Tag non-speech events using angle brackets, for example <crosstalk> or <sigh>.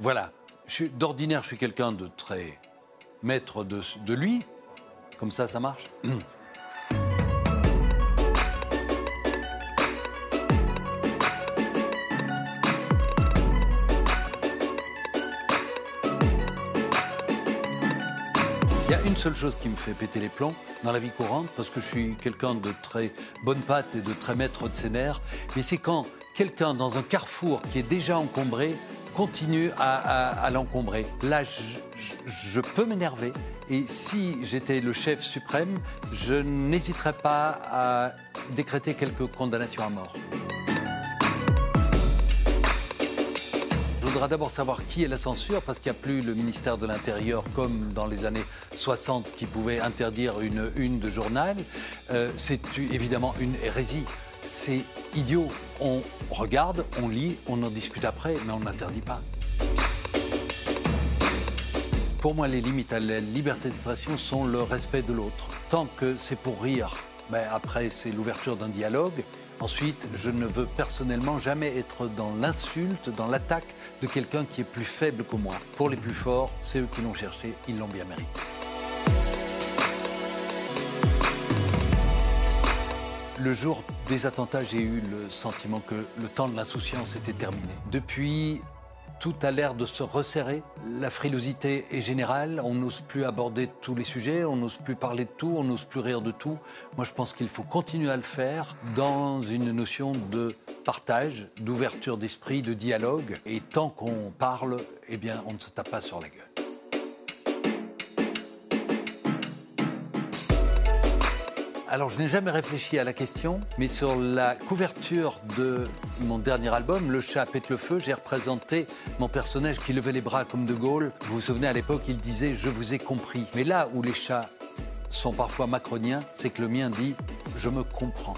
Voilà. D'ordinaire, je suis quelqu'un de très maître de, de lui. Comme ça, ça marche. <clears throat> Il y a une seule chose qui me fait péter les plombs dans la vie courante, parce que je suis quelqu'un de très bonne patte et de très maître de ses nerfs, mais c'est quand quelqu'un dans un carrefour qui est déjà encombré continue à, l'encombrer. Là, je, je- je peux m'énerver. Et si j'étais le chef suprême, je n'hésiterais pas à décréter quelques condamnations à mort. Je voudrais d'abord savoir qui est la censure, parce qu'il n'y a plus le ministère de l'Intérieur comme dans les années 60 qui pouvait interdire une une de journal. Euh, c'est évidemment une hérésie. C'est idiot. On regarde, on lit, on en discute après, mais on n'interdit pas. Pour moi, les limites à la liberté d'expression sont le respect de l'autre. Tant que c'est pour rire, ben après c'est l'ouverture d'un dialogue. Ensuite, je ne veux personnellement jamais être dans l'insulte, dans l'attaque de quelqu'un qui est plus faible que moi. Pour les plus forts, c'est eux qui l'ont cherché, ils l'ont bien mérité. Le jour des attentats, j'ai eu le sentiment que le temps de l'insouciance était terminé. Depuis, tout a l'air de se resserrer. La frilosité est générale. On n'ose plus aborder tous les sujets, on n'ose plus parler de tout, on n'ose plus rire de tout. Moi, je pense qu'il faut continuer à le faire dans une notion de partage, d'ouverture d'esprit, de dialogue. Et tant qu'on parle, eh bien, on ne se tape pas sur la gueule. Alors, je n'ai jamais réfléchi à la question, mais sur la couverture de mon dernier album, Le chat pète le feu, j'ai représenté mon personnage qui levait les bras comme De Gaulle. Vous vous souvenez, à l'époque, il disait Je vous ai compris. Mais là où les chats sont parfois macroniens, c'est que le mien dit Je me comprends.